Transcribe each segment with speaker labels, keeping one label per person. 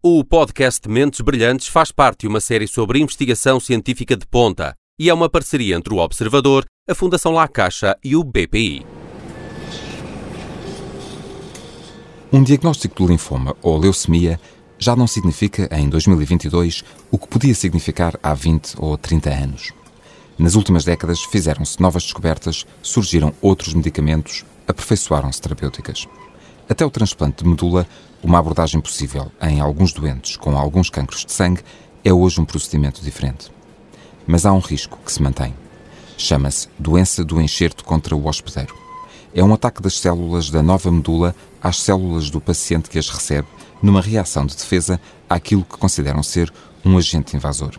Speaker 1: O podcast Mentes Brilhantes faz parte de uma série sobre investigação científica de ponta e é uma parceria entre o Observador, a Fundação La Caixa e o BPI.
Speaker 2: Um diagnóstico do linfoma ou leucemia já não significa, em 2022, o que podia significar há 20 ou 30 anos. Nas últimas décadas fizeram-se novas descobertas, surgiram outros medicamentos, aperfeiçoaram-se terapêuticas. Até o transplante de medula, uma abordagem possível em alguns doentes com alguns cancros de sangue, é hoje um procedimento diferente. Mas há um risco que se mantém. Chama-se doença do enxerto contra o hospedeiro. É um ataque das células da nova medula às células do paciente que as recebe, numa reação de defesa àquilo que consideram ser um agente invasor.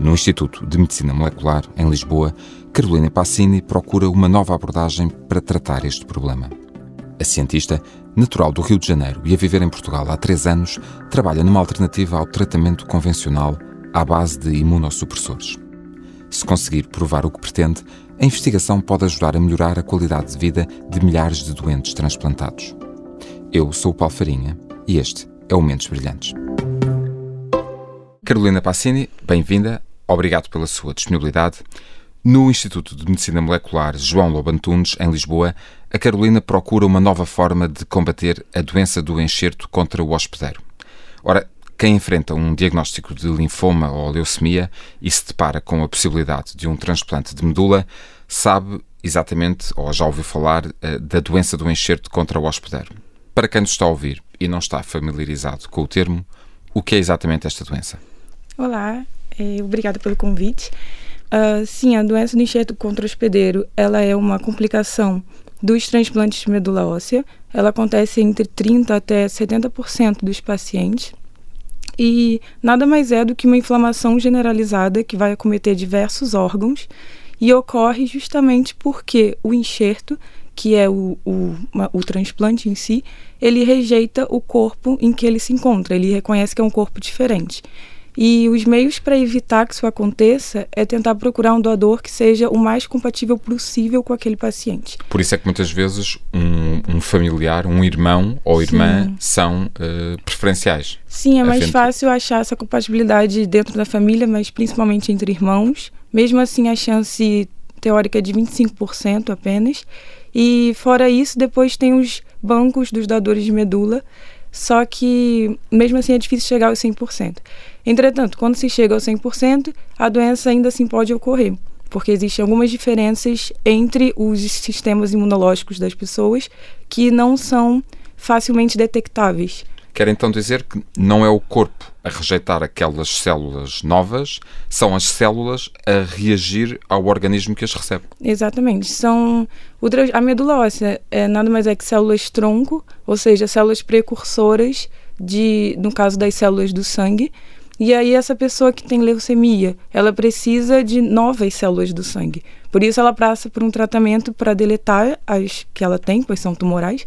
Speaker 2: No Instituto de Medicina Molecular, em Lisboa, Carolina Passini procura uma nova abordagem para tratar este problema. A cientista, natural do Rio de Janeiro e a viver em Portugal há três anos, trabalha numa alternativa ao tratamento convencional à base de imunossupressores. Se conseguir provar o que pretende, a investigação pode ajudar a melhorar a qualidade de vida de milhares de doentes transplantados. Eu sou o Paulo Farinha e este é o Mentes Brilhantes. Carolina Passini, bem-vinda obrigado pela sua disponibilidade. No Instituto de Medicina Molecular João Lobantunes, em Lisboa, a Carolina procura uma nova forma de combater a doença do enxerto contra o hospedeiro. Ora, quem enfrenta um diagnóstico de linfoma ou leucemia e se depara com a possibilidade de um transplante de medula, sabe exatamente, ou já ouviu falar, eh, da doença do enxerto contra o hospedeiro. Para quem nos está a ouvir e não está familiarizado com o termo, o que é exatamente esta doença?
Speaker 3: Olá, é, obrigada pelo convite. Uh, sim, a doença do enxerto contra o hospedeiro, ela é uma complicação dos transplantes de medula óssea. Ela acontece entre 30% até 70% dos pacientes. E nada mais é do que uma inflamação generalizada que vai acometer diversos órgãos e ocorre justamente porque o enxerto, que é o, o, o transplante em si, ele rejeita o corpo em que ele se encontra, ele reconhece que é um corpo diferente. E os meios para evitar que isso aconteça é tentar procurar um doador que seja o mais compatível possível com aquele paciente.
Speaker 2: Por isso é que muitas vezes um, um familiar, um irmão ou irmã Sim. são uh, preferenciais.
Speaker 3: Sim, é mais fácil achar essa compatibilidade dentro da família, mas principalmente entre irmãos. Mesmo assim, a chance teórica é de 25% apenas. E fora isso, depois tem os bancos dos doadores de medula, só que mesmo assim é difícil chegar aos 100%. Entretanto, quando se chega aos 100%, a doença ainda assim pode ocorrer, porque existem algumas diferenças entre os sistemas imunológicos das pessoas que não são facilmente detectáveis.
Speaker 2: Quer então dizer que não é o corpo a rejeitar aquelas células novas, são as células a reagir ao organismo que as recebe.
Speaker 3: Exatamente. São a medula óssea é nada mais é que células tronco, ou seja, células precursoras de, no caso das células do sangue. E aí essa pessoa que tem leucemia, ela precisa de novas células do sangue. Por isso ela passa por um tratamento para deletar as que ela tem, pois são tumorais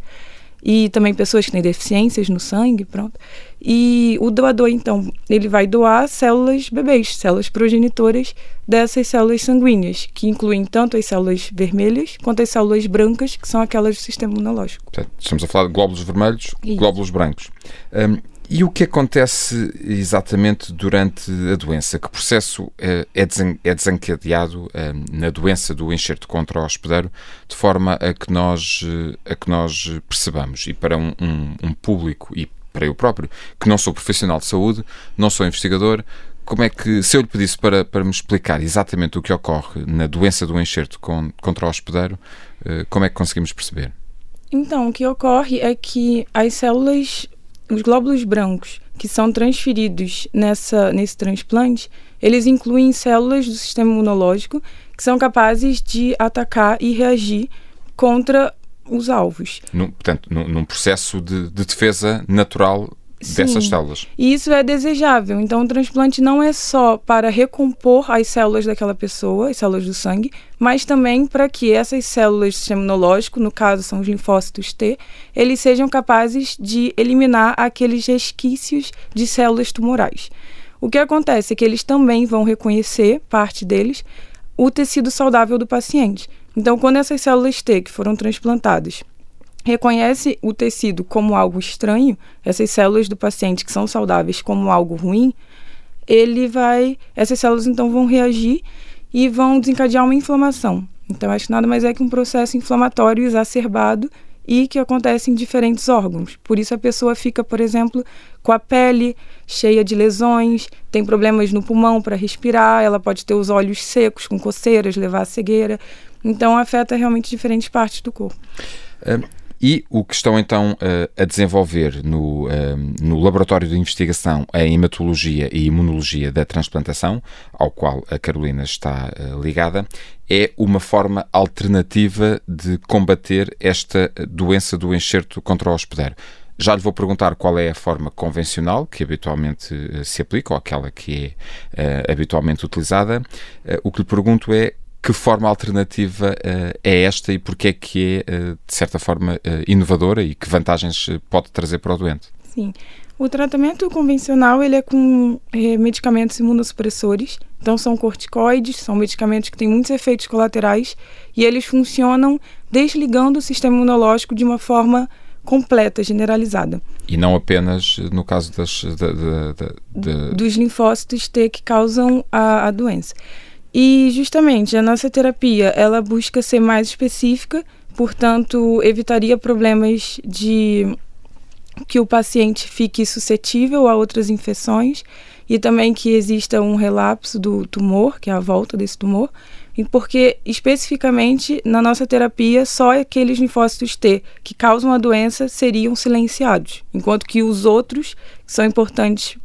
Speaker 3: e também pessoas que têm deficiências no sangue, pronto. E o doador, então, ele vai doar células bebês, células progenitoras dessas células sanguíneas, que incluem tanto as células vermelhas quanto as células brancas, que são aquelas do sistema imunológico.
Speaker 2: Estamos a falar de glóbulos vermelhos, Isso. glóbulos brancos. Um, e o que acontece exatamente durante a doença? Que processo eh, é, é desencadeado eh, na doença do enxerto contra o hospedeiro de forma a que nós, eh, a que nós percebamos? E para um, um, um público e para eu próprio, que não sou profissional de saúde, não sou investigador, como é que, se eu lhe pedisse para, para me explicar exatamente o que ocorre na doença do enxerto com, contra o hospedeiro, como é que conseguimos perceber?
Speaker 3: Então, o que ocorre é que as células os glóbulos brancos que são transferidos nessa, nesse transplante, eles incluem células do sistema imunológico que são capazes de atacar e reagir contra os alvos.
Speaker 2: Num, portanto, num, num processo de, de defesa natural Sim. dessas células.
Speaker 3: E isso é desejável. Então, o transplante não é só para recompor as células daquela pessoa, as células do sangue, mas também para que essas células do sistema imunológico, no caso são os linfócitos T, eles sejam capazes de eliminar aqueles resquícios de células tumorais. O que acontece é que eles também vão reconhecer, parte deles, o tecido saudável do paciente. Então, quando essas células T que foram transplantadas reconhece o tecido como algo estranho, essas células do paciente que são saudáveis como algo ruim, ele vai, essas células então vão reagir e vão desencadear uma inflamação. Então acho que nada mais é que um processo inflamatório exacerbado e que acontece em diferentes órgãos. Por isso a pessoa fica, por exemplo, com a pele cheia de lesões, tem problemas no pulmão para respirar, ela pode ter os olhos secos, com coceiras, levar a cegueira. Então afeta realmente diferentes partes do corpo.
Speaker 2: E o que estão então eh, a desenvolver no, eh, no Laboratório de Investigação em Hematologia e Imunologia da Transplantação, ao qual a Carolina está eh, ligada, é uma forma alternativa de combater esta doença do enxerto contra o hospedeiro. Já lhe vou perguntar qual é a forma convencional que habitualmente se aplica, ou aquela que é uh, habitualmente utilizada. Uh, o que lhe pergunto é que forma alternativa uh, é esta e porque é que é, uh, de certa forma, uh, inovadora e que vantagens pode trazer para o doente?
Speaker 3: Sim. O tratamento convencional ele é com medicamentos imunossupressores, então são corticoides, são medicamentos que têm muitos efeitos colaterais e eles funcionam desligando o sistema imunológico de uma forma completa, generalizada.
Speaker 2: E não apenas no caso das, da, da,
Speaker 3: da, dos linfócitos T que causam a, a doença. E justamente a nossa terapia, ela busca ser mais específica, portanto, evitaria problemas de que o paciente fique suscetível a outras infecções e também que exista um relapso do tumor, que é a volta desse tumor, porque especificamente na nossa terapia só aqueles linfócitos T que causam a doença seriam silenciados, enquanto que os outros, que são importantes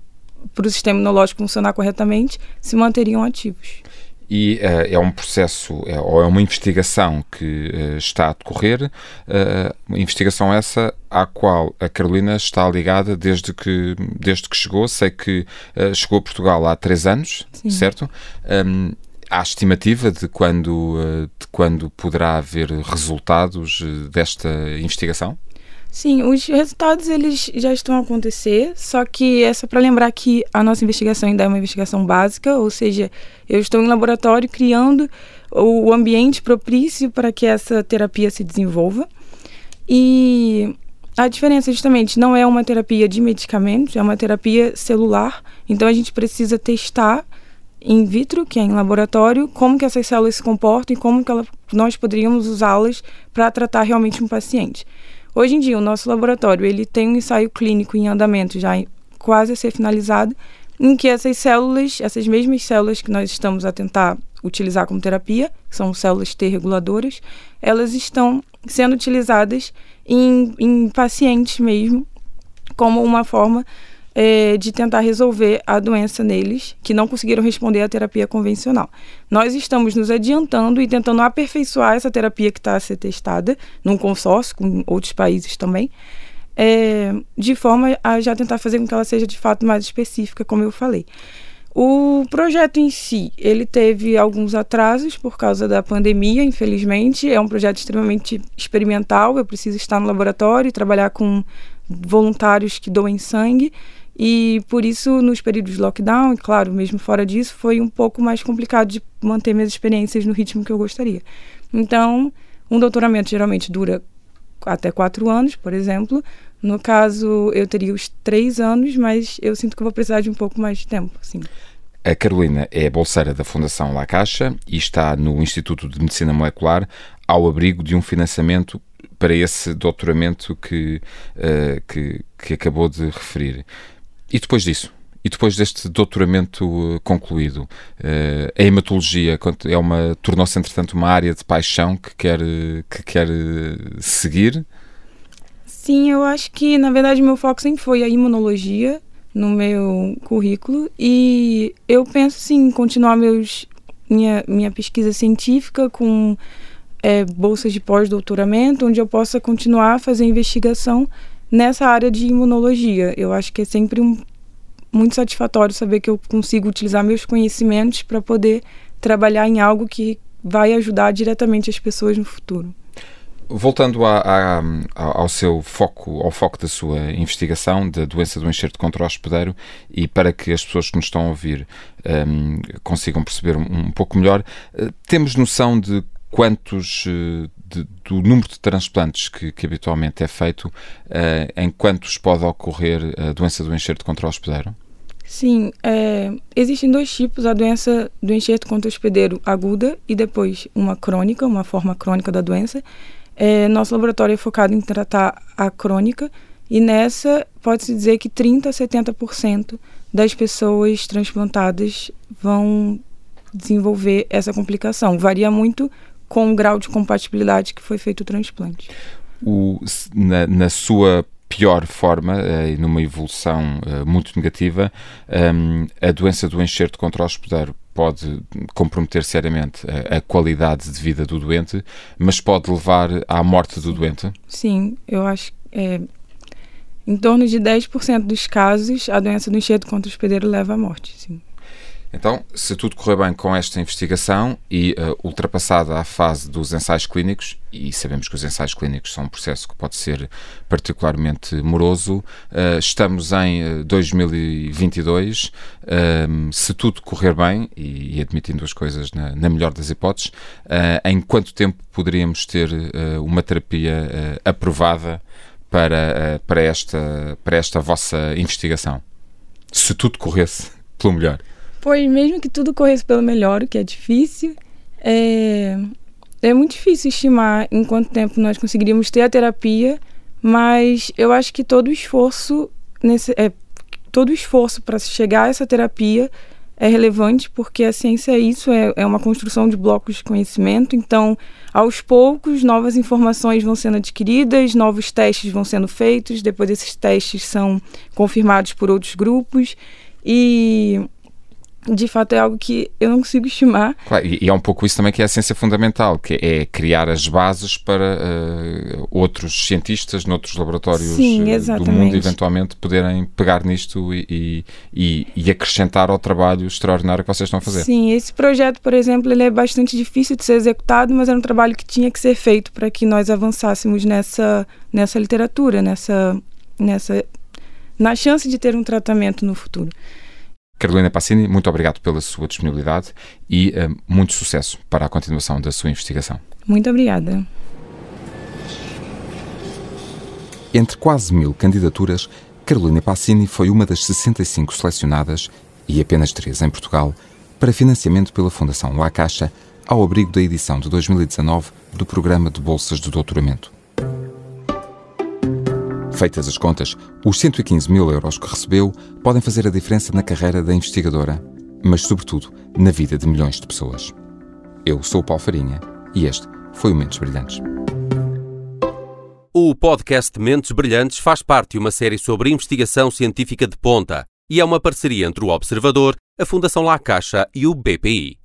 Speaker 3: para o sistema imunológico funcionar corretamente, se manteriam ativos
Speaker 2: e uh, é um processo é, ou é uma investigação que uh, está a decorrer, uh, investigação essa à qual a Carolina está ligada desde que, desde que chegou. Sei que chegou a Portugal há três anos, Sim. certo? Um, há estimativa de quando, de quando poderá haver resultados desta investigação?
Speaker 3: Sim, os resultados eles já estão a acontecer, só que é só para lembrar que a nossa investigação ainda é uma investigação básica, ou seja, eu estou em laboratório criando o ambiente propício para que essa terapia se desenvolva. E a diferença justamente não é uma terapia de medicamentos, é uma terapia celular. Então a gente precisa testar in vitro, que é em laboratório, como que essas células se comportam e como que ela, nós poderíamos usá-las para tratar realmente um paciente. Hoje em dia, o nosso laboratório ele tem um ensaio clínico em andamento, já quase a ser finalizado, em que essas células, essas mesmas células que nós estamos a tentar utilizar como terapia, que são células T reguladoras, elas estão sendo utilizadas em, em pacientes mesmo, como uma forma é, de tentar resolver a doença neles que não conseguiram responder à terapia convencional. Nós estamos nos adiantando e tentando aperfeiçoar essa terapia que está a ser testada num consórcio com outros países também, é, de forma a já tentar fazer com que ela seja de fato mais específica, como eu falei. O projeto em si, ele teve alguns atrasos por causa da pandemia, infelizmente. É um projeto extremamente experimental. Eu preciso estar no laboratório e trabalhar com voluntários que doem sangue. E por isso, nos períodos de lockdown, claro, mesmo fora disso, foi um pouco mais complicado de manter minhas experiências no ritmo que eu gostaria. Então, um doutoramento geralmente dura até quatro anos, por exemplo. No caso, eu teria os três anos, mas eu sinto que vou precisar de um pouco mais de tempo. Assim.
Speaker 2: A Carolina é bolseira da Fundação La Caixa e está no Instituto de Medicina Molecular ao abrigo de um financiamento para esse doutoramento que, uh, que, que acabou de referir. E depois disso? E depois deste doutoramento eh, concluído, uh, a hematologia é uma tornou-se entretanto uma área de paixão que quer que quer eh, seguir?
Speaker 3: Sim, eu acho que na verdade meu foco sempre foi a imunologia no meu currículo e eu penso sim continuar meus minha minha pesquisa científica com é, bolsas de pós-doutoramento, onde eu possa continuar a fazer investigação nessa área de imunologia. Eu acho que é sempre um, muito satisfatório saber que eu consigo utilizar meus conhecimentos para poder trabalhar em algo que vai ajudar diretamente as pessoas no futuro.
Speaker 2: Voltando a, a, ao seu foco, ao foco da sua investigação da doença do enxerto contra o hospedeiro e para que as pessoas que nos estão a ouvir um, consigam perceber um, um pouco melhor, uh, temos noção de quantos de, do número de transplantes que, que habitualmente é feito, em quantos pode ocorrer a doença do enxerto contra o hospedeiro?
Speaker 3: Sim, é, existem dois tipos, a doença do enxerto contra o hospedeiro aguda e depois uma crônica, uma forma crônica da doença. É, nosso laboratório é focado em tratar a crônica e nessa pode-se dizer que 30 a 70% das pessoas transplantadas vão desenvolver essa complicação. Varia muito com o grau de compatibilidade que foi feito o transplante.
Speaker 2: O, na, na sua pior forma uh, e numa evolução uh, muito negativa, um, a doença do enxerto contra o hospedeiro pode comprometer seriamente a, a, qualidade de vida do doente, mas pode levar à morte do doente?
Speaker 3: Sim, eu acho que é, em torno de 10% dos casos a doença do enxerto contra o hospedeiro leva à morte, sim.
Speaker 2: Então, se tudo correr bem com esta investigação e uh, ultrapassada a fase dos ensaios clínicos, e sabemos que os ensaios clínicos são um processo que pode ser particularmente moroso, uh, estamos em 2022. Uh, se tudo correr bem, e, e admitindo as coisas na, na melhor das hipóteses, em quanto tempo poderíamos ter uma terapia aprovada para, para, esta, para esta vossa investigação? Se tudo corresse pelo melhor.
Speaker 3: Pois, mesmo que tudo corresse pelo melhor, o que é difícil, é, é muito difícil estimar em quanto tempo nós conseguiríamos ter a terapia, mas eu acho que todo o esforço, nesse, é, todo o esforço para chegar a essa terapia é relevante porque a ciência é isso, é, é uma construção de blocos de conhecimento. Então, aos poucos, novas informações vão sendo adquiridas, novos testes vão sendo feitos, depois esses testes são confirmados por outros grupos. E de fato é algo que eu não consigo estimar.
Speaker 2: Claro, e, é um pouco isso também que é a ciência fundamental, que é criar as bases para uh, outros cientistas noutros laboratórios
Speaker 3: Sim,
Speaker 2: eh, do mundo eventualmente poderem pegar nisto e, e, e, acrescentar ao trabalho extraordinário que vocês estão a fazer.
Speaker 3: Sim, esse projeto, por exemplo, ele é bastante difícil de ser executado, mas era um trabalho que tinha que ser feito para que nós avançássemos nessa, nessa literatura, nessa, nessa, na chance de ter um tratamento no futuro.
Speaker 2: Carolina Passini, muito obrigado pela sua disponibilidade e uh, muito sucesso para a continuação da sua investigação.
Speaker 3: Muito obrigada.
Speaker 2: Entre quase mil candidaturas, Carolina Passini foi uma das 65 selecionadas, e apenas três em Portugal, para financiamento pela Fundação La Caixa, ao abrigo da edição de 2019 do Programa de Bolsas de Doutoramento. Feitas as contas, os 115 mil euros que recebeu podem fazer a diferença na carreira da investigadora, mas, sobretudo, na vida de milhões de pessoas. Eu sou o Paulo Farinha e este foi o Mentes Brilhantes.
Speaker 1: O podcast Mentes Brilhantes faz parte de uma série sobre investigação científica de ponta e é uma parceria entre o Observador, a Fundação La Caixa e o BPI.